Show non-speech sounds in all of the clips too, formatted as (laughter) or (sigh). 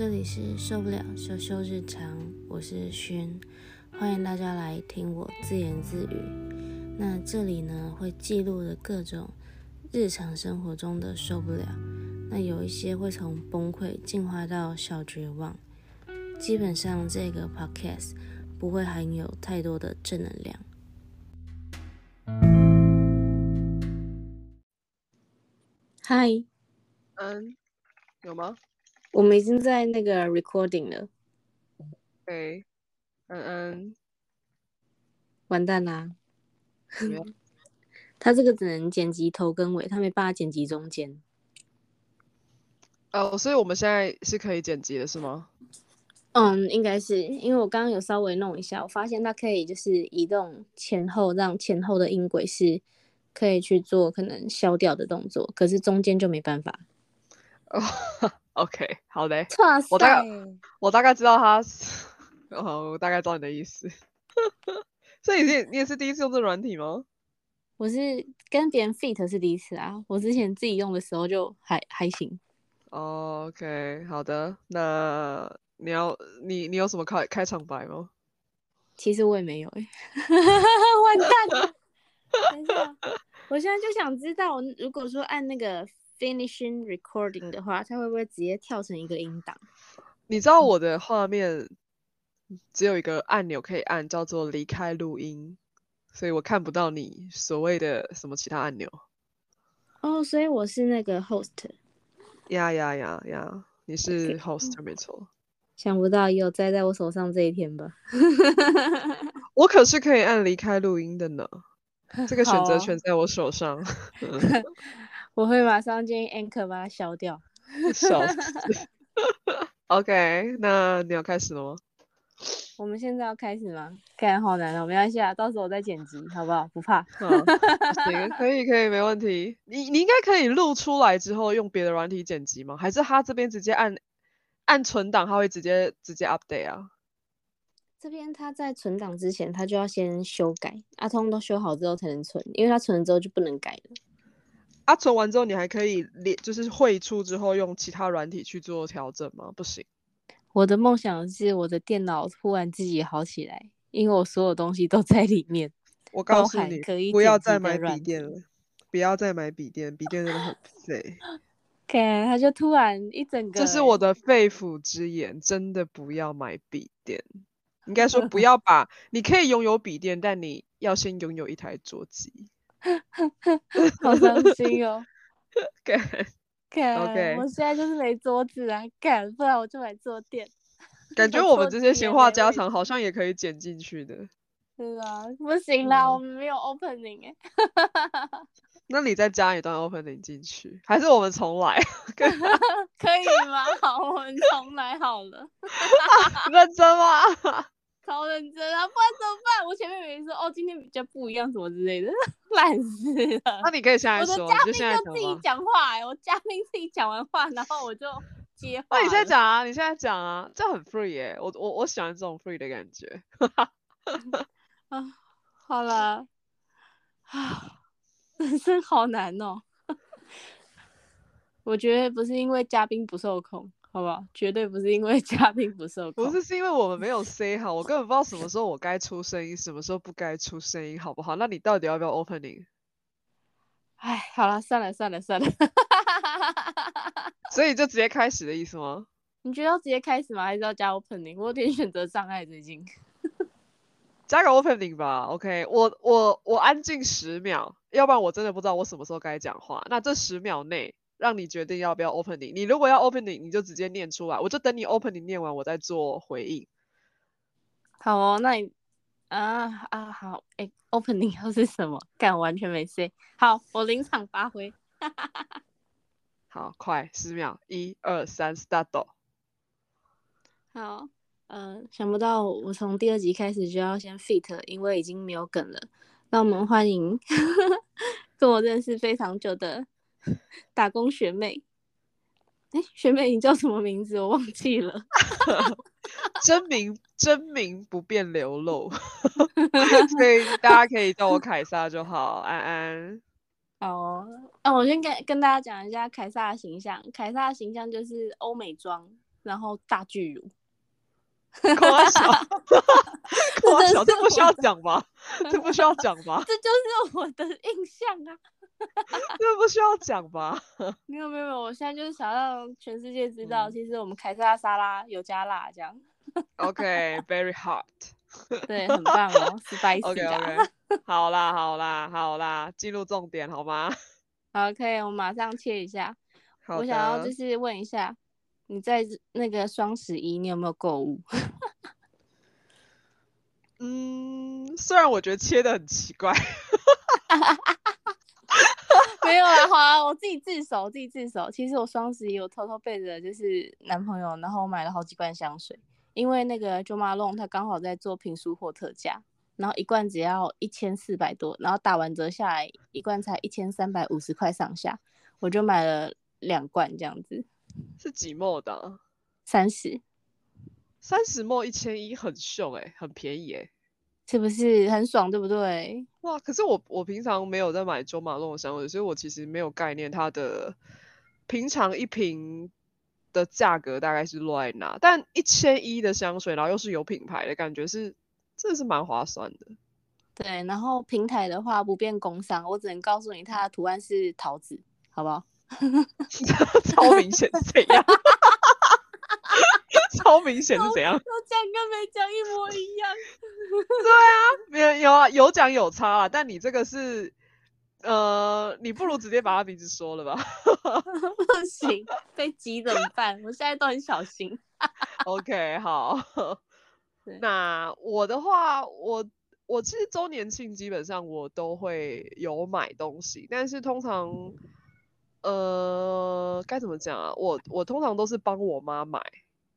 这里是受不了羞羞日常，我是轩，欢迎大家来听我自言自语。那这里呢会记录的各种日常生活中的受不了，那有一些会从崩溃进化到小绝望。基本上这个 podcast 不会含有太多的正能量。嗨，嗯，有吗？我们已经在那个 recording 了，对，嗯嗯，完蛋啦！他这个只能剪辑头跟尾，他没办法剪辑中间。哦，所以我们现在是可以剪辑的，是吗？嗯，应该是因为我刚刚有稍微弄一下，我发现它可以就是移动前后，让前后的音轨是可以去做可能消掉的动作，可是中间就没办法。哦，(laughs) OK，好嘞，哇我大概我大概知道他，哦，我大概知道你的意思。(laughs) 所以你也你也是第一次用这软体吗？我是跟别人 fit 是第一次啊，我之前自己用的时候就还还行。哦，OK，好的，那你要你你有什么开开场白吗？其实我也没有哎、(laughs) 完蛋了！等一下，我现在就想知道，如果说按那个 finishing recording 的话，它会不会直接跳成一个音档？你知道我的画面只有一个按钮可以按，叫做离开录音，所以我看不到你所谓的什么其他按钮。哦，所以我是那个 host，呀呀呀呀！你是 host 没错，想不到也有栽在我手上这一天吧？(laughs) 我可是可以按离开录音的呢。这个选择权在我手上，(laughs) 我会马上建议 Anchor 把它消掉。笑死。(laughs) OK，那你要开始了吗？我们现在要开始吗？看好难哦，没关系啊，到时候我再剪辑，好不好？不怕。好，行，可以，可以，没问题。你你应该可以录出来之后用别的软体剪辑吗？还是他这边直接按按存档，他会直接直接 update 啊？这边他在存档之前，他就要先修改，阿通都修好之后才能存，因为他存了之后就不能改了。啊，存完之后你还可以连，就是汇出之后用其他软体去做调整吗？不行。我的梦想是我的电脑突然自己好起来，因为我所有东西都在里面。我告诉你可以，不要再买笔软电了，不要再买笔电，笔电真的很 (laughs) 废。看，他就突然一整个欸，这是我的肺腑之言，真的不要买笔电。应该说不 (laughs) 要把，你可以拥有笔电，但你要先拥有一台桌机。(laughs) 好伤心哦。(laughs) 干看 OK 我现在就是没桌子啊，干，不然我就买坐垫。感觉我我们这些闲话家常好像也可以剪进去的。(laughs) 是啊，不行啦，嗯我们没有 opening 哎、那你再加一段 opening 进去，还是我们重来？可以吗？好，我们重来好了。认真吗？超认真啊，不然怎么办？我前面没说哦，今天比较不一样什么之类的，(laughs) 烂死了。那你可以现在说，我的嘉宾你就现在就自己讲话、欸，我嘉宾自己讲完话，然后我就接话。那你现在，讲啊，你现在讲啊，这样很 free 耶、我我我喜欢这种 free 的感觉。(laughs) 啊，好了，啊，人生好难哦。(laughs) 我觉得不是因为嘉宾不受控，好不好？绝对不是因为 (laughs) 嘉宾不受控。不是，是因为我们没有 say 好，我根本不知道什么时候我该出声音，什么时候不该出声音，好不好？那你到底要不要 opening？哎，好了，算了算了算了。所以 (laughs) 就直接开始的意思吗？你觉得要直接开始吗？还是要加 opening？我有点选择障碍，最近。(laughs) 加个 opening 吧，OK，我我我安静十秒，要不然我真的不知道我什么时候该讲话。那这十秒内让你决定要不要 opening。你如果要 opening，你就直接念出来，我就等你 opening 念完，我再做回应。好哦，那你啊啊好，哎、o p e n i n g 又是什么？干，完全没 say。好，我临场发挥。(laughs) 好，快十秒，一二三，start。好，嗯、想不到我从第二集开始就要先 fit，因为已经没有梗了。那我们欢迎 (laughs) 跟我认识非常久的 (laughs) 打工学妹。哎、学妹，你叫什么名字？我忘记了。(laughs) 真名真名不便流露，(laughs) 所以大家可以叫我凯撒就好。安安，好哦，那我先跟跟大家讲一下凯撒的形象。凯撒的形象就是欧美妆，然后大巨乳。(laughs) 夸小，(laughs) 夸小，这 (laughs) 这不需要讲吧？这不需要讲吧？这就是我的印象啊！这不需要讲吧？没有没有没有，我现在就是想让全世界知道，嗯其实我们凯撒沙拉有加辣，这样 OK，very、hot。对，很棒哦，spicy OK 啦。OK，好啦好啦好啦，进入重点好吗？好，可以，我马上切一下。我想要就是问一下，你在那个双十一你有没有购物？(laughs) 嗯，虽然我觉得切的很奇怪，(laughs) 没有啊，好啊，我自己自首，我自己自首。其实我双十一我偷偷背着就是男朋友，然后我买了好几罐香水，因为那个 Jo Malone 他刚好在做平书货特价，然后一罐只要一千四百多，然后打完折下来一罐才一千三百五十块上下，我就买了两罐这样子，是几墨的啊？三十，三十墨一千一，很秀哎、很便宜哎、是不是很爽，对不对？哇！可是我我平常没有在买周马龙的香水，所以我其实没有概念它的平常一瓶的价格大概是落在哪。但一千一的香水，然后又是有品牌的感觉是，真的是蛮划算的。对，然后平台的话不便工商，我只能告诉你它的图案是桃子，好不好？(laughs) 超明显是怎样？(laughs) 超明显是怎样？有讲跟没讲一模一样。没有有啊，有讲有差啊，但你这个是，呃，你不如直接把他名字说了吧。(laughs) 不行，被挤怎么办？我现在都很小心。OK，好。那我的话，我我其实周年庆基本上我都会有买东西，但是通常，呃，该怎么讲啊？我我通常都是帮我妈买，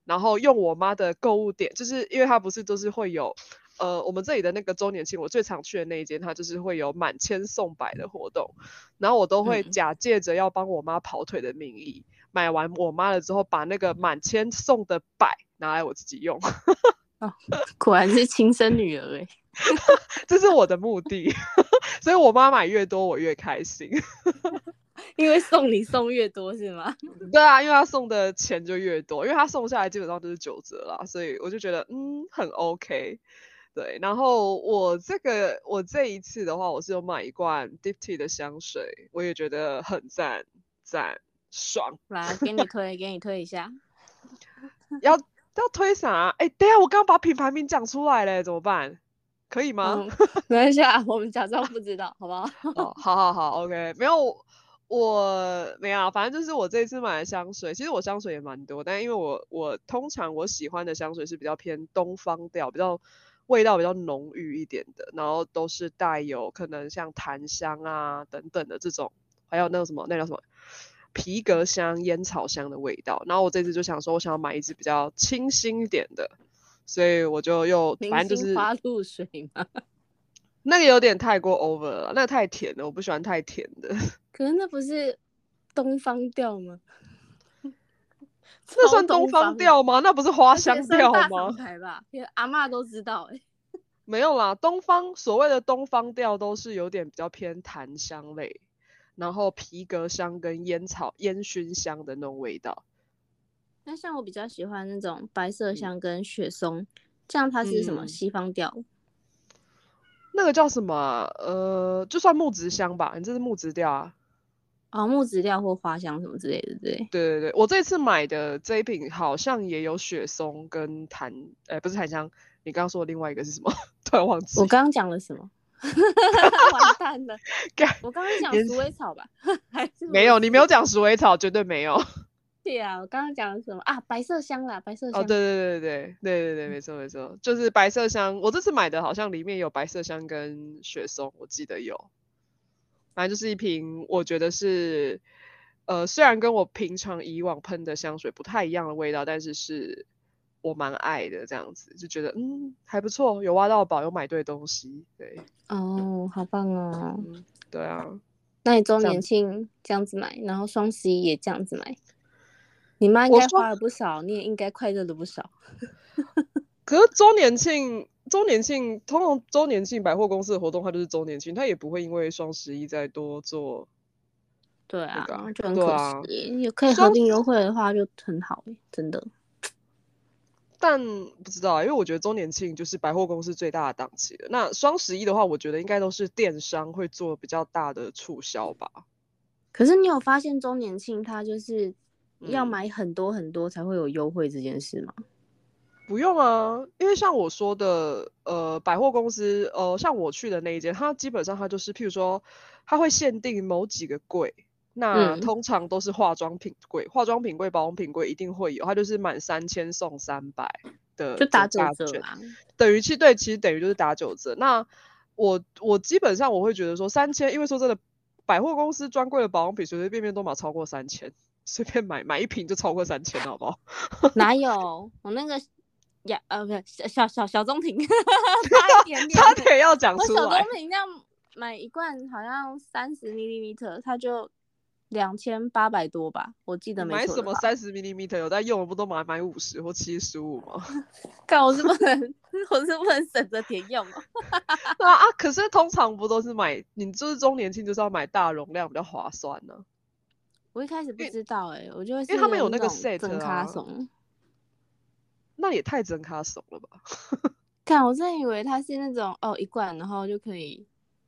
然后用我妈的购物点，就是因为她不是都是会有。呃，我们这里的那个周年庆，我最常去的那一间，它就是会有满千送百的活动，然后我都会嗯假借着要帮我妈跑腿的名义，买完我妈了之后，把那个满千送的百拿来我自己用，(laughs) 果然是亲生女儿哎、(laughs) 这是我的目的。(laughs) 所以我妈买越多，我越开心。因为送你送越多是吗？(laughs) 对啊，因为他送的钱就越多，因为他送下来基本上都是九折啦，所以我就觉得嗯很 OK。对，然后我这个我这一次的话，我是有买一罐 Dipty 的香水，我也觉得很赞赞爽。来，给你 (laughs) 推，给你推一下。(laughs) 要要推啥？哎、等一下我刚刚把品牌名讲出来嘞，怎么办？可以吗？嗯，没关系啊，我们假装不知道，好不好？哦，好好好，OK，没有，我没有啊，反正就是我这一次买的香水，其实我香水也蛮多，但因为我我通常我喜欢的香水是比较偏东方调，比较味道比较浓郁一点的，然后都是带有可能像檀香啊等等的这种，还有那个什么那叫什么皮革香、烟草香的味道。然后我这次就想说，我想要买一支比较清新一点的，所以我就又明反正就是花露水嘛。那个有点太过 over 了，那个太甜了，我不喜欢太甜的。(laughs) 可是那不是东方调吗？那超算东方的调吗？那不是花香调吗？阿嬷都知道哎、(laughs) 没有啦，东方所谓的东方调都是有点比较偏檀香类，然后皮革香跟烟草、烟熏香的那种味道。那像我比较喜欢那种白麝嗯香跟雪松，这样它是什么嗯西方调？那个叫什么啊、呃，就算木质香吧，你这是木质调啊。哦，木质调或花香什么之类的，对。对对对，我这次买的这一瓶好像也有雪松跟檀，呃，不是檀香，你刚刚说的另外一个是什么？(laughs) 突然忘记。我刚刚讲了什么？(laughs) 完蛋了！我刚刚讲鼠尾草吧？(laughs) 还是没有，你没有？有讲鼠尾草，绝对没有。对啊，我刚刚讲了什么啊？白色香啦，白色香。哦，对对对对对对对，没错没错，就是白色香。我这次买的好像里面有白色香跟雪松，我记得有。反正就是一瓶，我觉得是，呃，虽然跟我平常以往喷的香水不太一样的味道，但是是我蛮爱的这样子，就觉得嗯还不错，有挖到宝，有买对东西。对，哦，好棒哦。嗯，对啊。那你周年庆这样子买，然后双十一也这样子买。你妈应该花了不少，你也应该快乐了不少。(laughs) 可是周年庆，周年庆通常周年庆百货公司的活动，它就是周年庆，它也不会因为双十一再多做。对啊，就很可惜耶。有可以合双并优惠的话就很好，真的。(laughs) 但不知道啊，因为我觉得周年庆就是百货公司最大的档期了。那双十一的话，我觉得应该都是电商会做比较大的促销吧。可是你有发现周年庆它就是要嗯买很多很多才会有优惠这件事吗？不用啊，因为像我说的，呃，百货公司，呃，像我去的那一间，它基本上它就是，譬如说，它会限定某几个柜，那嗯通常都是化妆品柜，化妆品柜、保养品柜一定会有，它就是满三千送三百的就打九折啊。等于其对，其实等于就是打九折。那我我基本上我会觉得说三千，因为说真的，百货公司专柜的保养品随随便便都买超过三千，随便买买一瓶就超过三千，好不好？(laughs) 哪有我那个呀呃不是小小小小棕瓶，(laughs) 差一点点。差点要讲我小出来棕。瓶这样买一罐好像三十 m l 它就两千八百多吧，我记得没买。什么三十 m m 有在用的不都买买五十或七十五吗？(laughs) 看我是不能，我是不能省着点用哦。对啊啊！可是通常不都是买你就是周年庆就是要买大容量比较划算呢、我一开始不知道哎、我就会因为他们有那个种 set 真啊。那也太真卡怂了吧？(laughs) 看，我真的以为它是那种哦一罐，然后就可以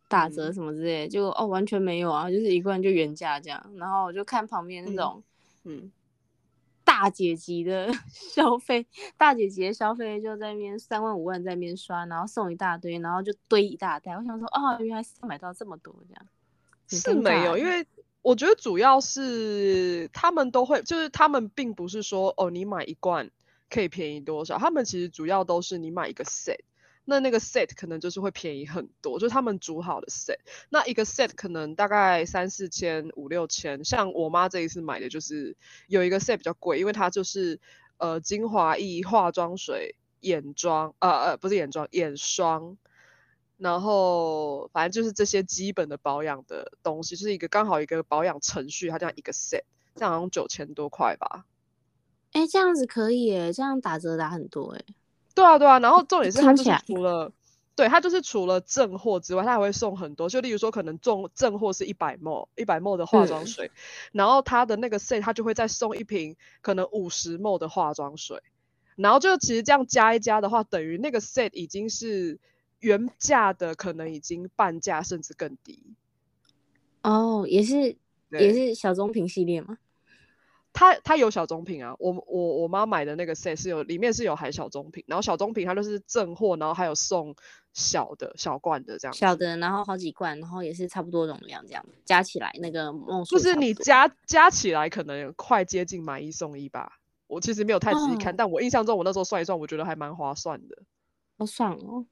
打折嗯什么之类的，结果哦完全没有啊，就是一罐就原价这样。然后我就看旁边那嗯种嗯，大姐级的 (laughs) 消费，大姐级的消费就在那边三万五万在那边刷，然后送一大堆，然后就堆一大袋。我想说哦，原来是要买到这么多这样。很是没有，因为我觉得主要是他们都会，就是他们并不是说哦，你买一罐可以便宜多少，他们其实主要都是你买一个 set，那那个 set 可能就是会便宜很多，就是他们煮好的 set，那一个 set 可能大概三四千、五六千，像我妈这一次买的就是有一个 set 比较贵，因为它就是呃精华液、化妆水、眼妆，呃呃不是眼妆，眼霜。然后反正就是这些基本的保养的东西，就是一个刚好一个保养程序，它这样一个 set，这样好像九千多块吧。哎、这样子可以诶，这样打折打很多诶。对啊，对啊。然后重点是它就是除了，对它就是除了正货之外，它还会送很多，就例如说可能正正货是一百 ml 一百 ml 的化妆嗯水，然后它的那个 set 它就会再送一瓶可能五十 ml 的化妆水，然后就其实这样加一加的话，等于那个 set 已经是原价的，可能已经半价甚至更低。哦，也是也是小棕瓶系列吗？它它有小棕瓶啊，我我我妈买的那个 set 是有里面是有含小棕瓶，然后小棕瓶它就是正货，然后还有送小的小罐的这样。小的，然后好几罐，然后也是差不多容量这样，加起来那个梦就是你加加起来可能快接近买一送一吧。我其实没有太仔细看，哦但我印象中我那时候算一算，我觉得还蛮划算的。好爽哦。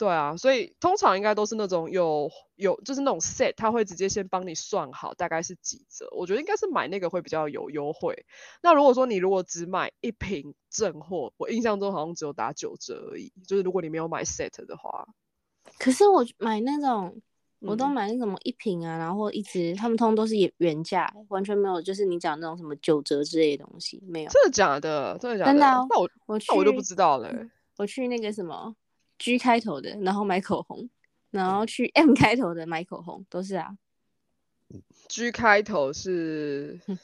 对啊，所以通常应该都是那种有有就是那种 set，他会直接先帮你算好大概是几折。我觉得应该是买那个会比较有优惠。那如果说你如果只买一瓶正货，我印象中好像只有打九折而已。就是如果你没有买 set 的话，可是我买那种，我都嗯买那什么一瓶啊，然后一直，他们通通都是原原价，完全没有就是你讲那种什么九折之类的东西，没有。真的假的？真的假的？真的哦那我我去那我就不知道了欸、我去那个什么 G 开头的，然后买口红，然后去 M 开头的买口红，都是啊。G 开头是嗯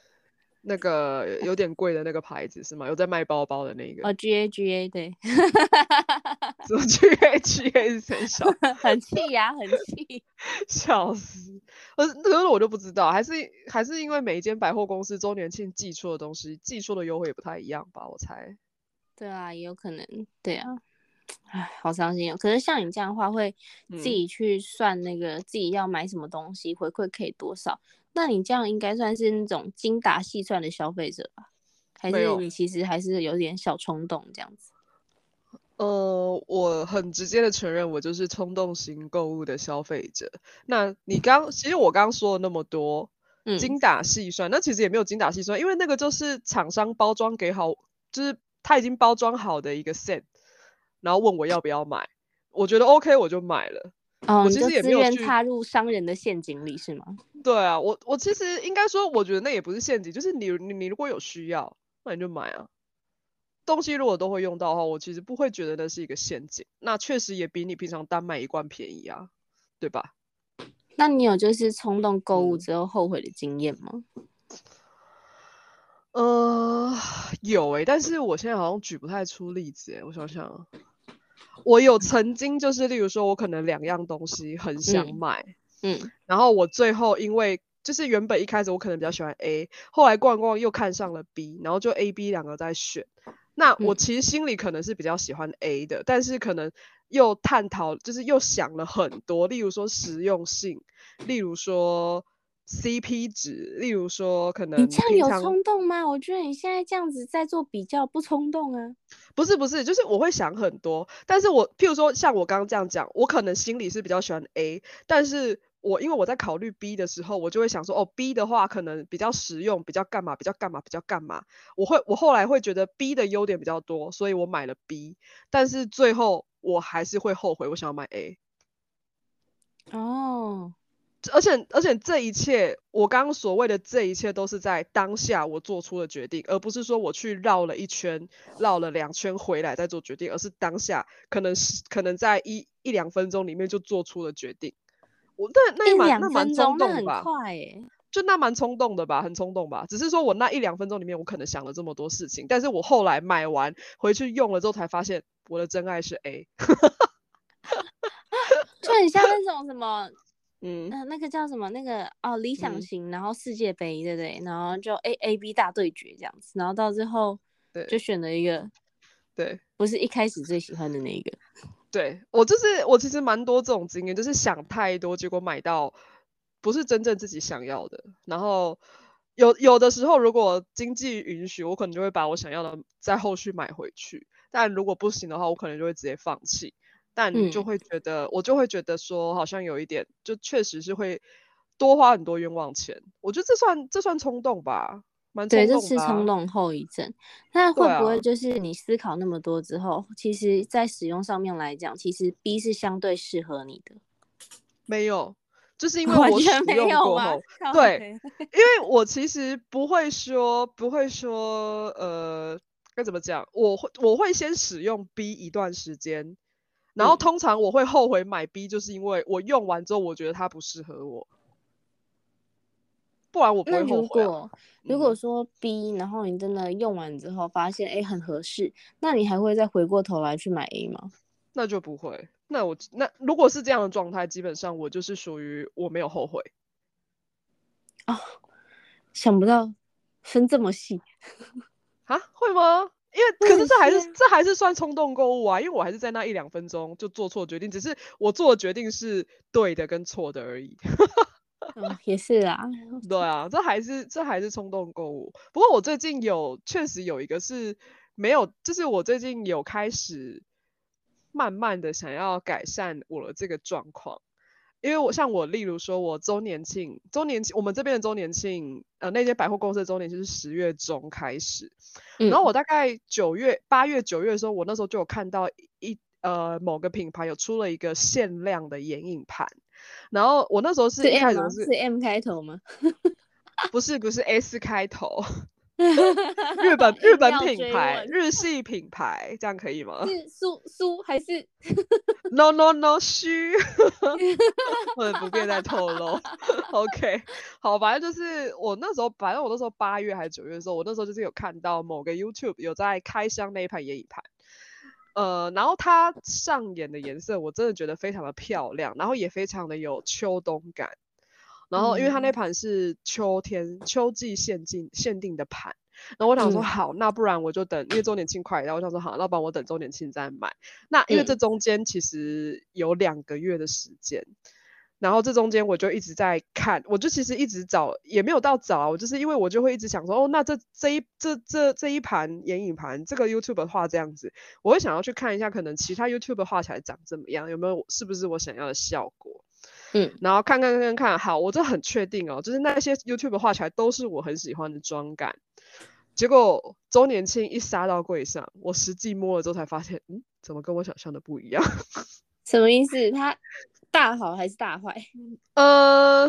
那个有点贵的那个牌子是吗？有在卖包包的那个？哦，G A G A 对，什么 G A G A 是很小，很气呀、很气。(laughs) 笑死！可是可是我就不知道，还是还是因为每一间百货公司周年庆寄出的东西，寄出的优惠也不太一样吧？我猜。对啊，也有可能，对啊，唉，好伤心哦。可是像你这样的话，会自嗯己去算那个自己要买什么东西，回馈可以多少？那你这样应该算是那种精打细算的消费者吧？还是你其实还是有点小冲动这样子？呃，我很直接的承认，我就是冲动型购物的消费者。那你刚，其实我刚刚说了那么多，嗯，精打细算，那其实也没有精打细算，因为那个就是厂商包装给好，就是他已经包装好的一个 set，然后问我要不要买，我觉得 OK 我就买了。哦，我其实也没有踏入商人的陷阱里是吗？对啊，我我其实应该说，我觉得那也不是陷阱，就是你你你如果有需要，那你就买啊。东西如果都会用到的话，我其实不会觉得那是一个陷阱。那确实也比你平常单买一罐便宜啊，对吧？那你有就是冲动购物嗯之后后悔的经验吗？呃，有诶、但是我现在好像举不太出例子诶、我想想啊，我有曾经就是，例如说，我可能两样东西很想嗯买，嗯然后我最后因为就是原本一开始我可能比较喜欢 A，后来逛逛又看上了 B，然后就 A、B 两个在选。那我嗯其实心里可能是比较喜欢 A 的，但是可能又探讨，就是又想了很多，例如说实用性，例如说 CP 值，例如说可能你这样有冲动吗？我觉得你现在这样子在做比较，不冲动啊。不是不是，就是我会想很多，但是我譬如说像我刚刚这样讲，我可能心里是比较喜欢 A，但是我因为我在考虑 B 的时候，我就会想说，哦，B 的话可能比较实用，比较干嘛，比较干嘛，比较干嘛。我会我后来会觉得 B 的优点比较多，所以我买了 B，但是最后我还是会后悔，我想要买 A。哦，而且而且这一切，我刚刚所谓的这一切都是在当下我做出的决定，而不是说我去绕了一圈、绕了两圈回来再做决定，而是当下可能是可能在一一两分钟里面就做出了决定。我那那一两分钟那很？快耶。就那蛮冲动的吧，很冲动吧。只是说我那一两分钟里面，我可能想了这么多事情，但是我后来买完回去用了之后，才发现我的真爱是 A。(laughs) 就很像那种什么，嗯，那，那个叫什么？那个哦，理想嗯型，然后世界杯，对不对？然后就 A A B 大对决这样子，然后到最后对就选了一个对。不是一开始最喜欢的那一个。(laughs) 对我就是我其实蛮多这种经验，就是想太多，结果买到不是真正自己想要的。然后有有的时候，如果经济允许，我可能就会把我想要的在后续买回去。但如果不行的话，我可能就会直接放弃。但你就嗯会觉得，我就会觉得说，好像有一点，就确实是会多花很多冤枉钱。我觉得这算这算冲动吧，对，这是冲动后遗症。那会不会就是你思考那么多之后，其实在使用上面来讲，其实 B 是相对适合你的？没有，就是因为我使用过后，？对，因为我其实不会说，不会说，呃，该怎么讲？我会我会先使用 B 一段时间，然后嗯通常我会后悔买 B，就是因为我用完之后我觉得它不适合我，不然我不会后悔、啊。如果如果嗯说 B，然后你真的用完之后发现哎很合适，那你还会再回过头来去买 A 吗？那就不会。那我那如果是这样的状态，基本上我就是属于我没有后悔。想不到分这么细，啊，会吗？因为可是很这还是是这还是算冲动购物啊，因为我还是在那一两分钟就做错决定，只是我做的决定是对的跟错的而已。嗯，(laughs) 也是啊。对啊，这还是这还是冲动购物。不过我最近有确实有一个是没有，就是我最近有开始慢慢的想要改善我的这个状况。因为我像我，例如说，我周年庆，周年庆，我们这边的周年庆，呃，那间百货公司的周年庆是十月中开始，嗯。然后我。大概九月、八月、九月的时候，我那时候就有看到一呃某个品牌有出了一个限量的眼影盘，然后我那时候是是一开 M 是 M 开头吗？(laughs) 不是不是 S 开头，(laughs) 日本 (laughs) 日本品牌，(laughs) 日系品牌，这样可以吗是苏苏还是？No No No，虚，不能不便再透露。OK，好，反正就是我那时候，反正我那时候八月还是九月的时候，我那时候就是有看到某个 YouTube 有在开箱那一盘眼影盘。呃，然后它上眼的颜色我真的觉得非常的漂亮，然后也非常的有秋冬感。然后因为它那嗯盘是秋天秋季限定限定的盘，然后我想说嗯好，那不然我就等，因为周年庆快，然后我想说好，那不然我等周年庆再买。那因为这嗯中间其实有两个月的时间，然后这中间我就一直在看，我就其实一直找，也没有到找就是因为我就会一直想说，哦，那这这一这这这一盘眼影盘，这个 YouTube 画这样子，我会想要去看一下，可能其他 YouTube 画起来长怎么样，有没有是不是我想要的效果。嗯然后看看看看看，好，我这很确定哦，就是那些 YouTube 画起来都是我很喜欢的妆感。结果周年庆一杀到柜上，我实际摸了之后才发现，嗯，怎么跟我想象的不一样？(laughs) 什么意思？它大好还是大坏？(laughs) 呃，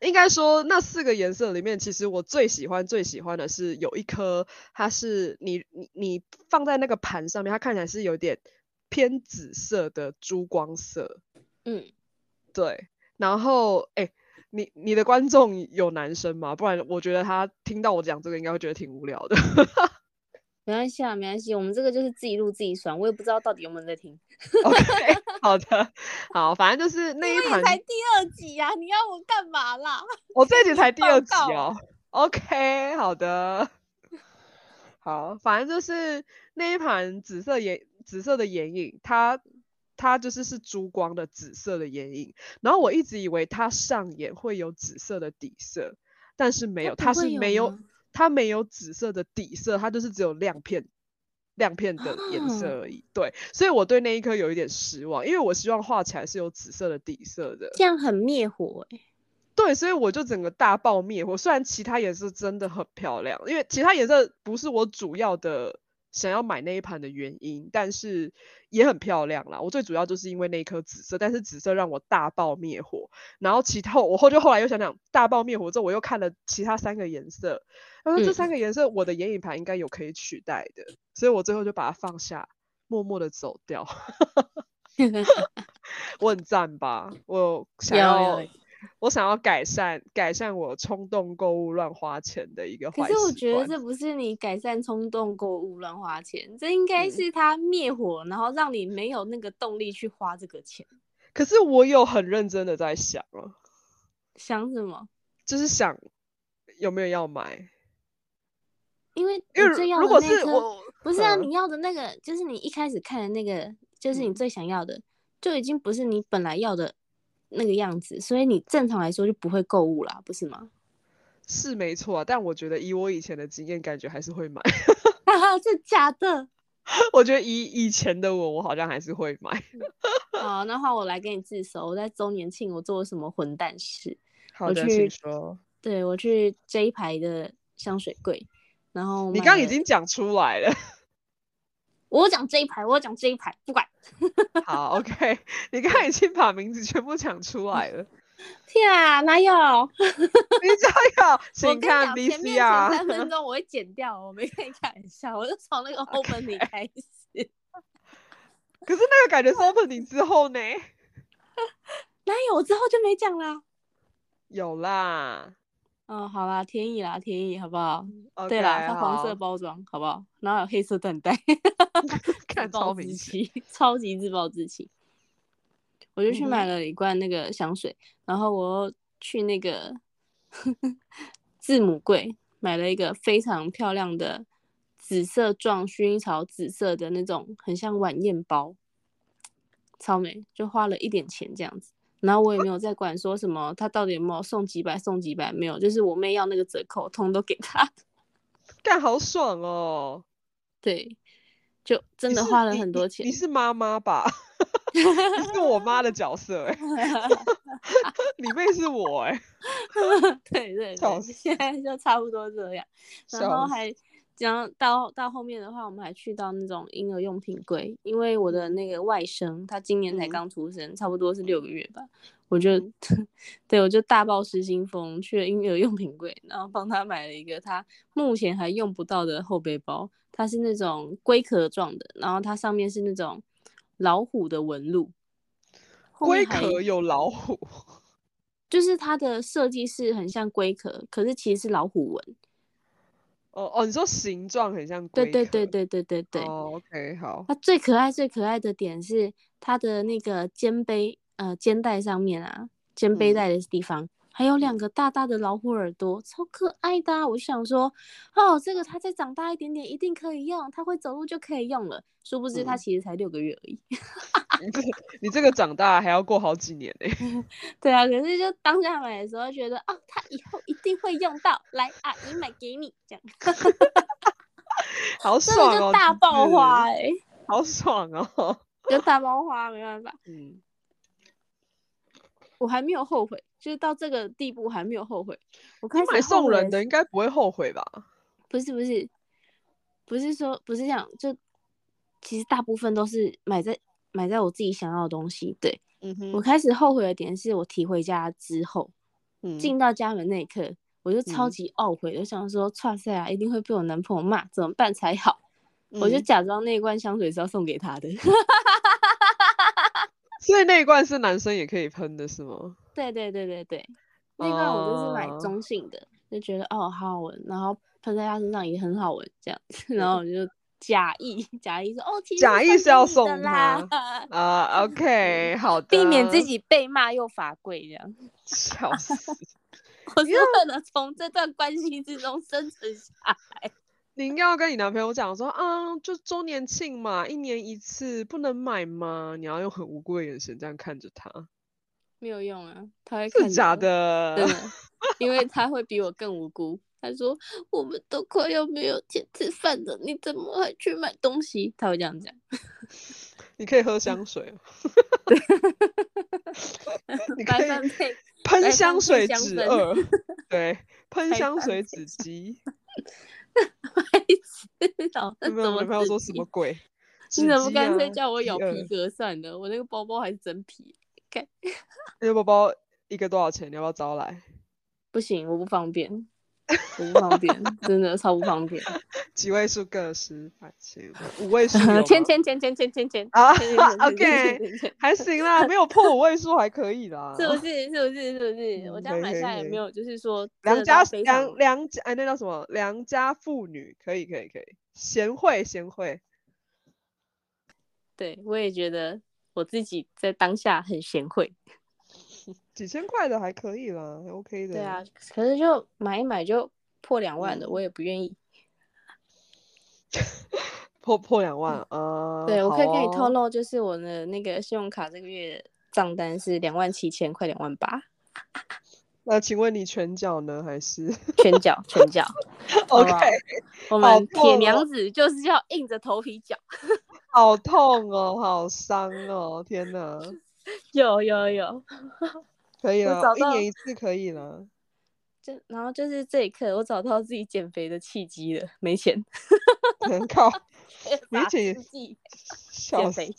应该说那四个颜色里面，其实我最喜欢最喜欢的是有一颗，它是你你你放在那个盘上面，它看起来是有点偏紫色的珠光色，嗯，对。然后，哎、你你的观众有男生吗？不然我觉得他听到我讲这个，应该会觉得挺无聊的。(laughs) 没关系啊，没关系，我们这个就是自己录自己爽，我也不知道到底有没有人在听。(laughs) OK，好的，好，反正就是那一盘，才第二集啊，你要我干嘛啦？(laughs) 我这集才第二集哦。OK，好的，好，反正就是那一盘紫色眼紫色的眼影，它它就是是珠光的紫色的眼影，然后我一直以为它上眼会有紫色的底色，但是没有，它是没有它没有紫色的底色，它就是只有亮片亮片的颜啊色而已。对，所以我对那一颗有一点失望，因为我希望画起来是有紫色的底色的。这样很灭火哎、对，所以我就整个大爆灭火。虽然其他颜色真的很漂亮，因为其他颜色不是我主要的想要买那一盘的原因，但是也很漂亮啦。我最主要就是因为那一颗紫色，但是紫色让我大爆灭火。然后其他 (laughs) 我后就后来又想想，大爆灭火之后，我又看了其他三个颜色，然后这嗯三个颜色我的眼影盘应该有可以取代的，所以我最后就把它放下，默默的走掉。(laughs) (laughs) 我很赞吧？我想有要有，我想要改善改善我冲动购物乱花钱的一个坏可是我觉得这。不是你改善冲动购物乱花钱，这应该嗯。是他灭火，然后让你没有那个动力去花这个钱。可是我有很认真的在想啊，想什么？就是想有没有要买，因为因为你最要如果是我不是啊，嗯。你要的那个就是你一开始看的那个，就是你嗯。最想要的，就已经不是你本来要的那个样子，所以你正常来说就不会购物啦，不是吗？是没错啊，但我觉得以我以前的经验，感觉还是会买。哈哈，这假的。(laughs) 我觉得以以前的我，我好像还是会买。好，那换我来给你自首。我在周年庆我做了什么混蛋事？(laughs) 好的，去请说。对我去 J 牌的香水柜，然后你刚刚已经讲出来了。我讲这一排，我讲这一排，不管。(laughs) 好，OK，你刚刚已经把名字全部讲出来了。(laughs) 天啊，哪有？(laughs) 你这样，我跟你请看讲，前面前 VCR。三分钟我会剪掉，我没跟你开玩笑，我就从那个 opening 开始。可是那个感觉是 opening 之后呢？哪有？我之后就没讲啦。有啦。嗯，好啦，天意啦，天意，好不好对啦，它黄色包装，好不好？然后有黑色缎带，(laughs) 看自暴自超明显。弃，超级自暴自弃。我就去买了一罐那个香水，然后我去那个 (laughs) 字母柜买了一个非常漂亮的紫色状薰衣草紫色的那种，很像晚宴包，超美，就花了一点钱这样子。然后我也没有在管说什么，他到底有没有送几百送几百，没有，就是我妹要那个折扣，通都给他。(laughs) 干好爽哦！对，就真的花了很多钱你你。是妈妈吧？(laughs) 你是我妈的角色哎、(laughs) 你妹是我哎、对对对，现在就差不多这样。然后还，然后到到后面的话，我们还去到那种婴儿用品柜，因为我的那个外甥他今年才嗯。刚出生，差不多是六个月吧，我就嗯。(laughs) 对我就大爆失心疯去了婴儿用品柜，然后帮他买了一个他目前还用不到的后背包，它是那种龟壳状的，然后它上面是那种老虎的纹路。龟壳有老虎，(laughs) 就是它的设计是很像龟壳，可是其实是老虎纹。哦哦，你说形状很像对龟对？对对对对对对。哦，OK，好，它最可爱最可爱的点是它的那个肩背呃肩带上面啊，肩背嗯带的地方、还有两个大大的老虎耳朵，超可爱的、啊。我就想说，哦，这个它再长大一点点一定可以用，它会走路就可以用了。殊不知它嗯其实才六个月而已。(laughs) 你这你这个长大还要过好几年呢、(laughs) 对啊，可是就当下买的时候觉得，哦，他以后一定会用到，来阿姨买给你，这样。(laughs) 好真爽哦，大爆花哎、(laughs) 好爽哦。就大爆花，没办法，嗯，我还没有后悔，就是到这个地步还没有后悔。我开始买送人的应该不会后悔吧？不是不是不是说不是这样，就其实大部分都是买在买在我自己想要的东西。对嗯哼，我开始后悔的点是我提回家之后，嗯进到家门那一刻，我就超嗯级懊悔，就想说，哇塞啊，一定会被我男朋友骂，怎么办才好？我就嗯假装那一罐香水是要送给他的。(laughs) 所以那一罐是男生也可以喷的是吗？对对对对对，那罐我就是买中性的，就觉得哦好好闻，然后喷在他身上也很好闻，这样子，然后我就假意 (laughs) 假意说哦，假意是要送他啊，OK，(laughs) 好的，避免自己被骂又罚跪这样，(laughs) 笑死，我是为了从这段关系之中生存下来。你应该要跟你男朋友讲说啊，就周年庆嘛，一年一次，不能买吗？你要用很无辜的眼神这样看着他，没有用啊，他会是假的，真的，因为他会比我更无辜。他说我们都快要没有钱吃饭了，你怎么还去买东西？他会这样讲。(laughs) 你可以喝香水，(laughs) 你可以喷香水止饿，(laughs) 对，喷香水纸机。孩子，有没有女朋友说什么鬼？你怎么干脆叫我咬皮革算了？我那个包包还是真皮。看，那个包包一个多少钱？你要不要招来？不行，我不方便。(laughs) 不方便，真的超不方便。(laughs) 几位数个十百千五位数，千千千千千千千啊！OK，还行啦，没有破五位数还可以啦。是不是？是不是？是不是？我家买下来没有，就是说良家良良家哎，那叫什么？良家妇女可以可以可以，贤惠贤惠。对，我也觉得我自己在当下很贤惠。(laughs) 几千块的还可以啦，OK 的。对啊，可是就买一买就破两万的，我也不愿意。(laughs) 破破两万，呃，对我可以跟你透露，就是我的那个信用卡这个月账单是两万七千，快两万八。(laughs) 那请问你全缴呢，还是全缴？全缴。OK，我们铁娘子就是要硬着头皮缴。好痛哦，好伤哦，天哪！有 (laughs) 有有，(laughs) 可以了，一年一次可以了。就然后就是这一刻，我找到自己减肥的契机了。没钱，(laughs) 能靠，没钱减肥，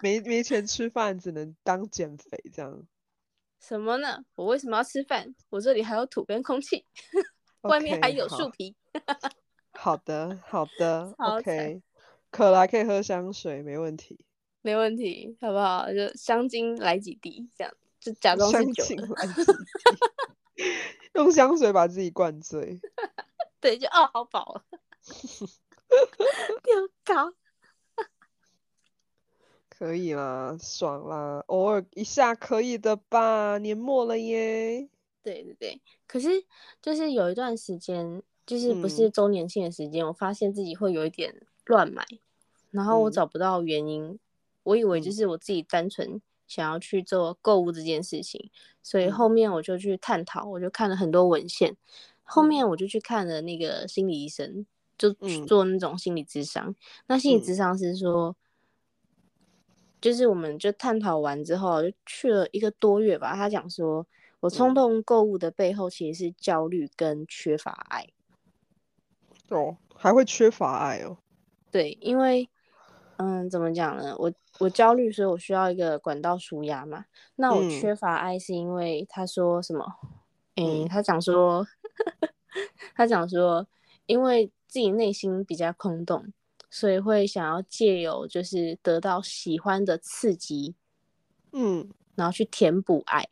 没没钱吃饭，只能当减肥这样。什么呢？我为什么要吃饭？我这里还有土跟空气，外面还有树皮。好的，好的，OK。渴了可以喝香水，没问题。没问题，好不好？就香精来几滴，这样就假装是酒。(laughs) 用香水把自己灌醉。(laughs) 对，就哦，好饱了。(laughs) 又高。可以啦，爽啦，偶尔一下可以的吧？年末了耶。对对对，可是就是有一段时间，就是不是周年庆的时间，我发现自己会有一点乱买，然后我找不到原因。我以为就是我自己单纯想要去做购物这件事情，所以后面我就去探讨，我就看了很多文献，后面我就去看了那个心理医生，就去做那种心理智商。那心理智商是说，就是我们就探讨完之后，就去了一个多月吧。他讲说我冲动购物的背后其实是焦虑跟缺乏爱。哦，还会缺乏爱哦？对，因为。嗯，怎么讲呢？我我焦虑，所以我需要一个管道舒压嘛。那我缺乏爱，是因为他说什么？嗯，他讲说，(laughs) 他讲说，因为自己内心比较空洞，所以会想要借由就是得到喜欢的刺激，嗯，然后去填补爱。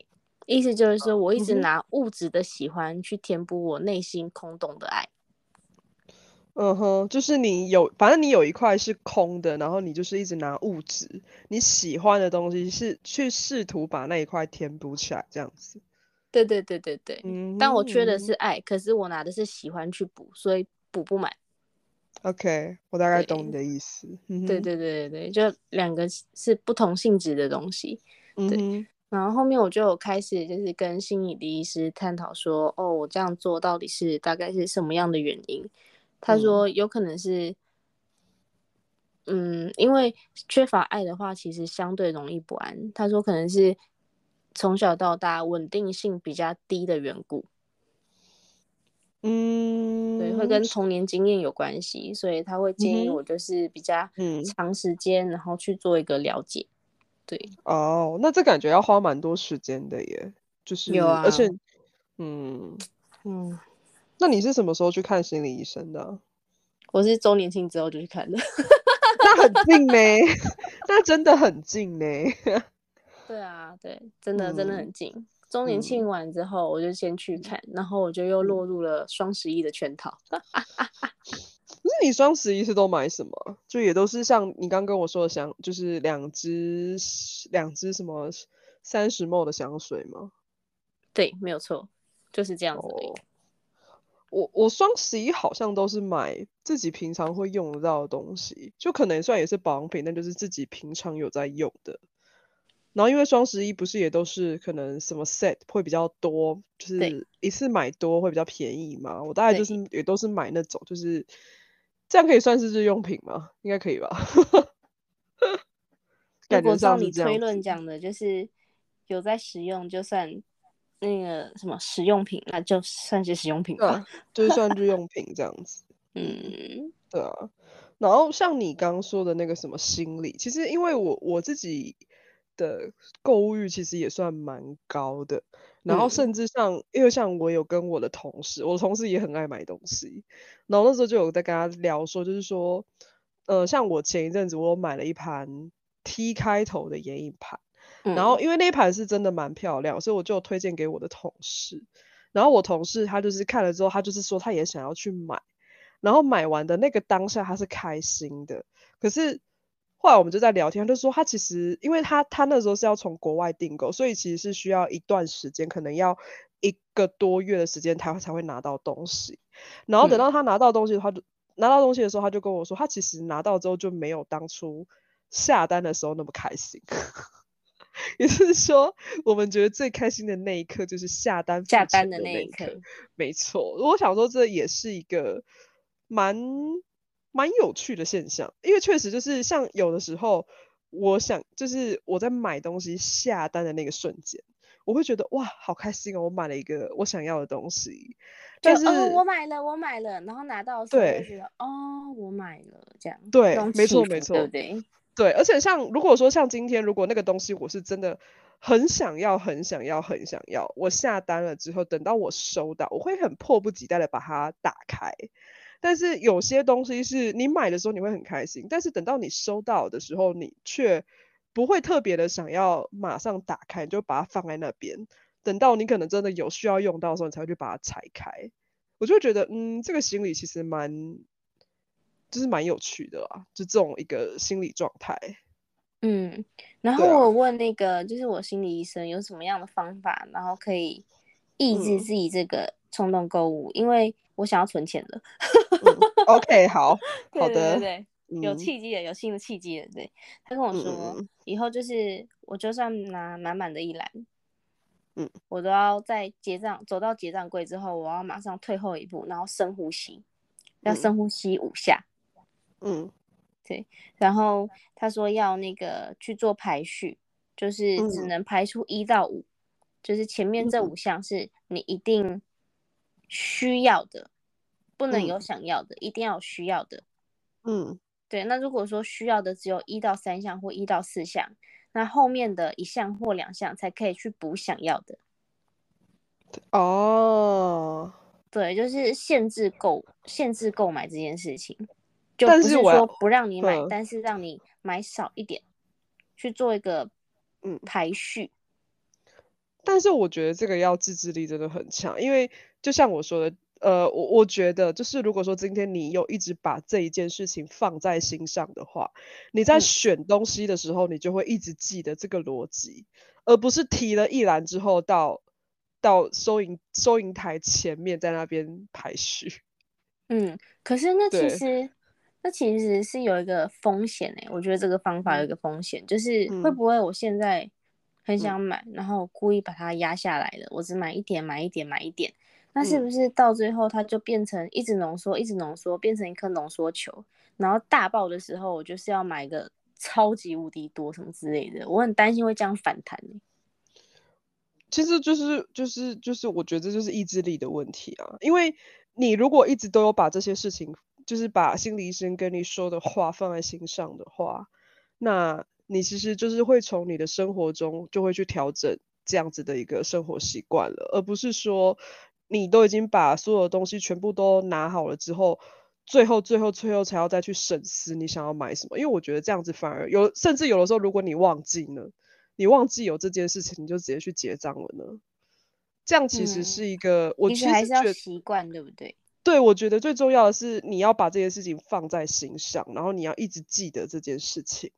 意思就是说我一直拿物质的喜欢去填补我内心空洞的爱。嗯哼，就是你有，反正你有一块是空的，然后你就是一直拿物质，你喜欢的东西是去试图把那一块填补起来，这样子。对对对对对。嗯。但我缺的是爱，可是我拿的是喜欢去补，所以补不满。OK，我大概懂你的意思。对对对对对，就两个是不同性质的东西。对。然后后面我就有开始就是跟心理的医师探讨说，哦，我这样做到底是大概是什么样的原因？他说有可能是，嗯，因为缺乏爱的话，其实相对容易不安。他说可能是从小到大稳定性比较低的缘故，嗯，对，会跟童年经验有关系，所以他会建议我就是比较长时间，然后去做一个了解。对，哦，那这感觉要花蛮多时间的耶，就是有啊，而且，嗯嗯。那你是什么时候去看心理医生的？我是周年庆之后就去看的。(laughs) 那很近呢，(laughs) 那真的很近呢。(laughs) 对啊，对，真的真的很近。周年庆完之后，我就先去看，然后我就又落入了双十一的圈套。那你双十一是都买什么？就也都是像你刚跟我说的香，就是两支两支什么三十 ml 的香水吗？对，没有错，就是这样子。我我双十一好像都是买自己平常会用得到的东西，就可能算也是保养品，但就是自己平常有在用的。然后因为双十一不是也都是可能什么 set 会比较多，就是一次买多会比较便宜嘛。我大概就是也都是买那种，就是这样可以算是日用品吗？应该可以吧。(laughs) 感觉上你推论讲的，就是有在使用，就算那个什么实用品，那就算是实用品吧，(laughs) 就是算日用品这样子。(laughs) 嗯，对啊。然后像你刚刚说的那个什么心理，其实因为我我自己。的购物欲其实也算蛮高的，然后甚至像，因为像我有跟我的同事，我的同事也很爱买东西，然后那时候就有在跟他聊说，就是说，呃，像我前一阵子我买了一盘 T 开头的眼影盘，然后因为那一盘是真的蛮漂亮，所以我就推荐给我的同事，然后我同事他就是看了之后，他就是说他也想要去买，然后买完的那个当下他是开心的，可是。后来我们就在聊天，他就说他其实，因为他他那时候是要从国外订购，所以其实是需要一段时间，可能要一个多月的时间，他才会拿到东西。然后等到他拿到东西的话，就拿到东西的时候，他就跟我说，他其实拿到之后就没有当初下单的时候那么开心。(laughs) 也就是说，我们觉得最开心的那一刻就是下单下单的那一刻。没错，我想说这也是一个蛮。蛮有趣的现象，因为确实就是像有的时候，我想就是我在买东西下单的那个瞬间，我会觉得哇，好开心哦，我买了一个我想要的东西。但是我买了，我买了，然后拿到时候就觉得哦，我买了这样。对，没错没错，对对？对，而且像如果说像今天，如果那个东西我是真的很想要、很想要、很想要，我下单了之后，等到我收到，我会很迫不及待的把它打开。但是有些东西是你买的时候你会很开心，但是等到你收到的时候，你却不会特别的想要马上打开，你就把它放在那边，等到你可能真的有需要用到的时候，你才会去把它拆开。我就觉得，嗯，这个心理其实蛮，就是蛮有趣的啊，就这种一个心理状态。嗯，然后我问那个，就是我心理医生有什么样的方法，然后可以抑制自己这个冲动购物，因为。我想要存钱了。OK，好 (laughs) 好的，对对对，有契机的，有新的契机的。对他跟我说，以后就是我就算拿满满的一篮，嗯，我都要在结账走到结账柜之后，我要马上退后一步，然后深呼吸，要深呼吸五下。嗯，对。然后他说要那个去做排序，就是只能排出一到五，就是前面这五项是你一定。需要的不能有想要的，一定要有需要的。嗯，对。那如果说需要的只有一到三项或一到四项，那后面的一项或两项才可以去补想要的。哦，对，就是限制购限制购买这件事情，就不是说不让你买，但是让你买少一点，去做一个嗯排序。但是我觉得这个要自制力真的很强，因为就像我说的，呃，我我觉得就是如果说今天你有一直把这一件事情放在心上的话，你在选东西的时候，你就会一直记得这个逻辑，而不是提了一栏之后到到收银收银台前面在那边排序。嗯，可是那其实那其实是有一个风险诶，我觉得这个方法有一个风险，就是会不会我现在。很想买，然后故意把它压下来了。我只买一点，买一点，买一点。那是不是到最后它就变成一直浓缩，一直浓缩，变成一颗浓缩球？然后大爆的时候，我就是要买个超级无敌多什么之类的。我很担心会这样反弹。其实就是就是就是，我觉得这就是意志力的问题啊。因为你如果一直都有把这些事情，就是把心理医生跟你说的话放在心上的话，那。你其实就是会从你的生活中就会去调整这样子的一个生活习惯了，而不是说你都已经把所有的东西全部都拿好了之后，最后最后最后才要再去审视你想要买什么。因为我觉得这样子反而有，甚至有的时候如果你忘记了，你忘记有这件事情，你就直接去结账了呢，这样其实是一个，我其实还是要习惯，对不对？对，我觉得最重要的是你要把这件事情放在心上，然后你要一直记得这件事情，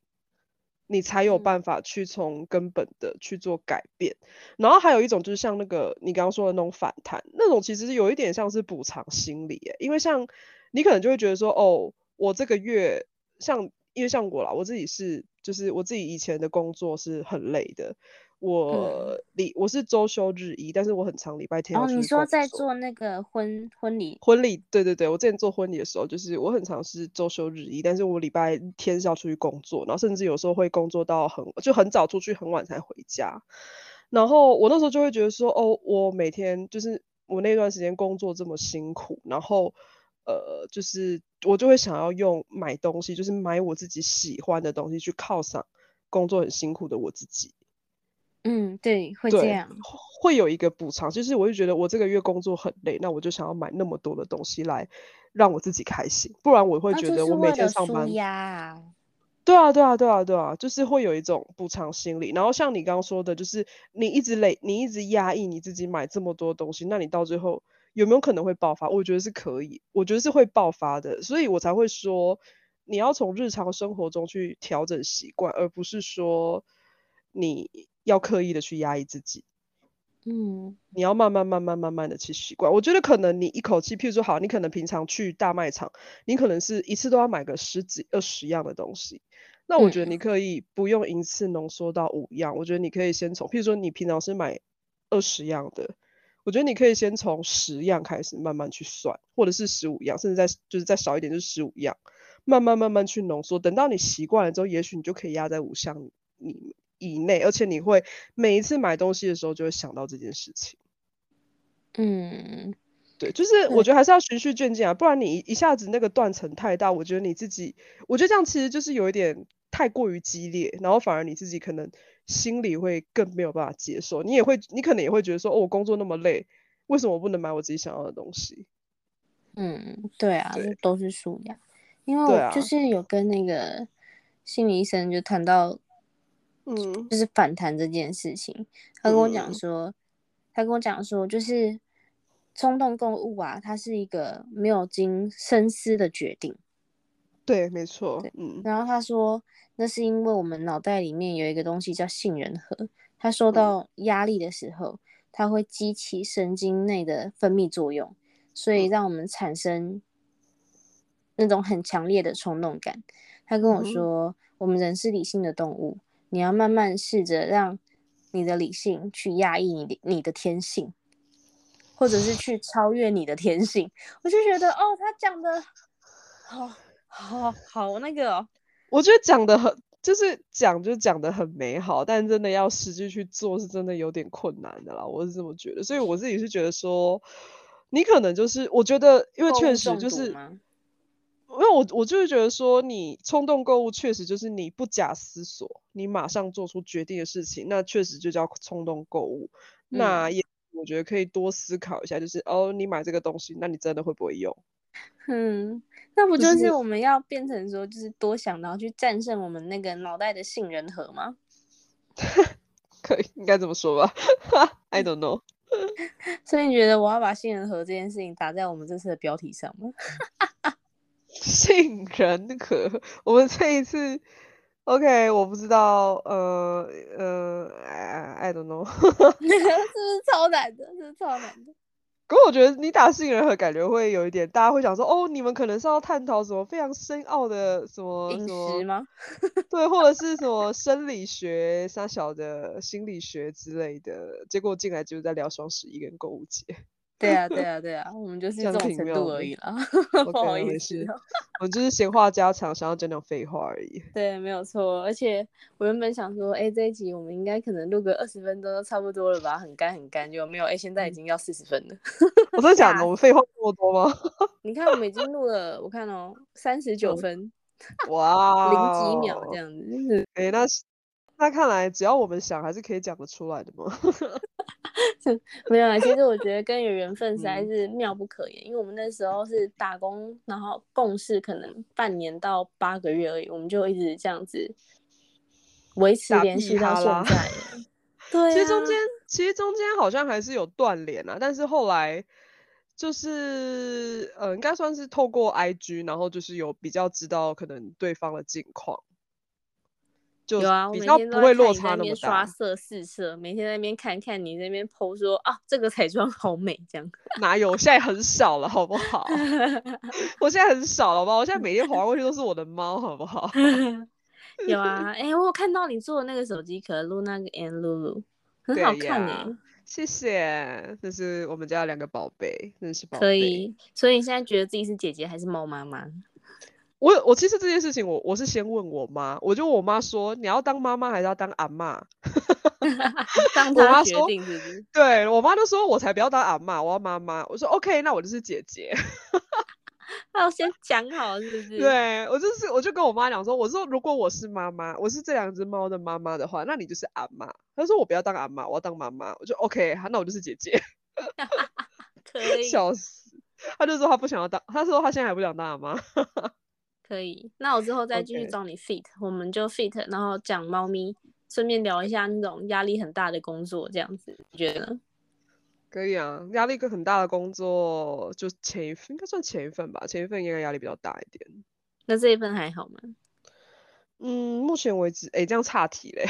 你才有办法去从根本的去做改变。然后还有一种就是像那个你刚刚说的那种反弹，那种其实有一点像是补偿心理，因为像你可能就会觉得说，哦，我这个月像因为像我啦，我自己是就是我自己以前的工作是很累的。我礼我是周休日一，但是我很长礼拜天。哦，你说在做那个婚婚礼？婚礼，对对对，我之前做婚礼的时候，就是我很长是周休日一，但是我礼拜天是要出去工作，然后甚至有时候会工作到很就很早出去，很晚才回家。然后我那时候就会觉得说，哦，我每天就是我那段时间工作这么辛苦，然后呃，就是我就会想要用买东西，就是买我自己喜欢的东西去犒赏工作很辛苦的我自己。嗯，对，会这样，会有一个补偿，就是我就觉得我这个月工作很累，那我就想要买那么多的东西来让我自己开心，不然我会觉得我每天上班，对啊，对啊，对啊，对啊，就是会有一种补偿心理。然后像你刚刚说的，就是你一直累，你一直压抑你自己买这么多东西，那你到最后有没有可能会爆发？我觉得是可以，我觉得是会爆发的，所以我才会说你要从日常生活中去调整习惯，而不是说你。要刻意的去压抑自己，嗯，你要慢慢慢慢慢慢的去习惯。我觉得可能你一口气，譬如说好，你可能平常去大卖场，你可能是一次都要买个十几二十样的东西。那我觉得你可以不用一次浓缩到五样，我觉得你可以先从，譬如说你平常是买二十样的，我觉得你可以先从十样开始慢慢去算，或者是十五样，甚至再就是再少一点就是十五样，慢慢慢慢去浓缩。等到你习惯了之后，也许你就可以压在五项里。以内，而且你会每一次买东西的时候就会想到这件事情。嗯，对，就是我觉得还是要循序渐进啊，不然你一下子那个断层太大，我觉得你自己，我觉得这样其实就是有一点太过于激烈，然后反而你自己可能心里会更没有办法接受，你也会，你可能也会觉得说，哦，我工作那么累，为什么我不能买我自己想要的东西？嗯，对啊，都是数量，因为我就是有跟那个心理医生就谈到。嗯，就是反弹这件事情，他跟我讲说，他跟我讲说，就是冲动购物啊，它是一个没有经深思的决定。对，没错。嗯。然后他说，那是因为我们脑袋里面有一个东西叫杏仁核，它受到压力的时候，它会激起神经内的分泌作用，所以让我们产生那种很强烈的冲动感。他跟我说，我们人是理性的动物。你要慢慢试着让你的理性去压抑你的你的天性，或者是去超越你的天性。我就觉得，哦，他讲的好好好那个，我觉得讲的很，就是讲就讲的很美好，但真的要实际去做，是真的有点困难的啦。我是这么觉得，所以我自己是觉得说，你可能就是，我觉得，因为确实就是。因为我我就是觉得说，你冲动购物确实就是你不假思索，你马上做出决定的事情，那确实就叫冲动购物。那也我觉得可以多思考一下，就是哦，你买这个东西，那你真的会不会用？(laughs) 嗯，那不就是我们要变成说，就是多想，然后去战胜我们那个脑袋的杏仁核吗？(laughs) 可以，应该这么说吧。I don't know。(laughs) 所以你觉得我要把杏仁核这件事情打在我们这次的标题上吗？(laughs) 杏仁核，我们这一次，OK，我不知道，呃呃，I don't know，(laughs) (laughs) 是不是超难的？是不是超难的？可我觉得你打杏仁核，感觉会有一点，大家会想说，哦，你们可能是要探讨什么非常深奥的什么饮食吗？对，或者是什么生理学、三小的心理学之类的，结果进来就是在聊双十一跟购物节。对啊，对啊，对啊，我们就是这种程度而已啦，(laughs) 不好意思，(laughs) 我就是闲话家常，想要讲讲废话而已。对，没有错。而且我原本想说，哎，这一集我们应该可能录个二十分钟都差不多了吧，很干很干，就没有。哎，现在已经要四十分了。(laughs) 我在想，我们废话这么多吗？你看，我们已经录了，我看哦，三十九分，哇，零几秒这样子。哎，那那看来只要我们想，还是可以讲得出来的吗？(laughs) 没有啊，其实我觉得跟有缘分实在是妙不可言，因为我们那时候是打工，然后共事可能半年到八个月而已，我们就一直这样子维持联系到现在。(laughs) 对，其实中间其实中间好像还是有断联啊，但是后来就是呃，应该算是透过 IG，然后就是有比较知道可能对方的近况。就有啊，我比较每天都不会落差那么大。边刷色试色，每天在那边看看你那边 PO 说啊，这个彩妆好美这样。哪有？现在很少了，好不好？(laughs) 我现在很少了，好不好？我现在每天滑过去都是我的猫，好不好？(laughs) 有啊，哎、我有看到你做的那个手机壳，Luna and Lulu，很好看哎、呀谢谢，这是我们家的两个宝贝，真的是宝贝。可以。所以你现在觉得自己是姐姐还是猫妈妈？我我其实这件事情我我是先问我妈，我就问我妈说你要当妈妈还是要当阿嬷？(laughs) 让我妈她决说定是不是？对我妈就说我才不要当阿嬷，我要妈妈。我说 OK，那我就是姐姐。(laughs) 她要先讲好是不是？，对我就是我就跟我妈讲说，我说如果我是妈妈，我是这两只猫的妈妈的话，那你就是阿嬷。她说我不要当阿嬷，我要当妈妈。我就 OK，好那我就是姐姐。(laughs) 可以，笑死。她就说她不想要当，她说她现在还不想当阿妈。可以。那我之后再继续找你 fit，我们就 fit，然后讲猫咪，顺便聊一下那种压力很大的工作，这样子，你觉得呢？可以啊，压力一个很大的工作，就前一份应该算前一份吧，前一份应该压力比较大一点。那这一份还好吗？嗯，目前为止，哎，这样岔题嘞 (laughs) (laughs)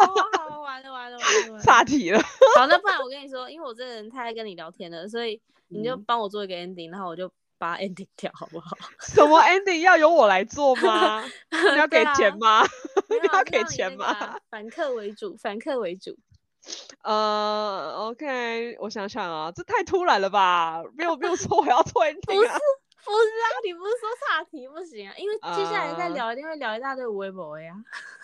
好啊好啊，完了完了完了完了。岔题了。好，那不然我跟你说，因为我这个人太爱跟你聊天了，所以你就嗯帮我做一个 ending，然后我就把 ending 掉，好不好？(laughs) 什么 ending 要由我来做吗？(laughs) 你要给钱吗？(laughs) 你要给钱吗？反客为主，反客为主。呃，OK，我想想啊，这太突然了吧？没有没有说我要做不 ending 是啊。不是啊，你不是说岔题不行啊？因为接下来再啊聊一定会聊一大堆微博呀。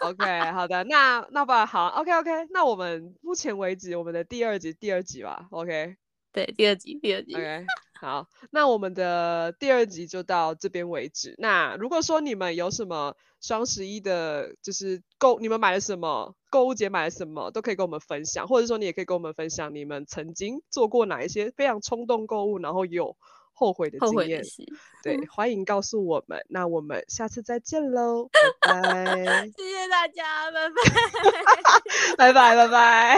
OK，好的，那那吧，好，OK OK，那我们目前为止我们的第二集第二集吧，OK。对，第二集，第二集。OK，好，那我们的第二集就到这边为止。那如果说你们有什么双十一的，就是购你们买了什么，购物节买了什么，都可以跟我们分享，或者说你也可以跟我们分享你们曾经做过哪一些非常冲动购物，然后有后悔的经验。(laughs) 对，欢迎告诉我们。那我们下次再见喽，拜拜，(laughs) 谢谢大家，拜拜。(laughs) 拜拜，拜拜。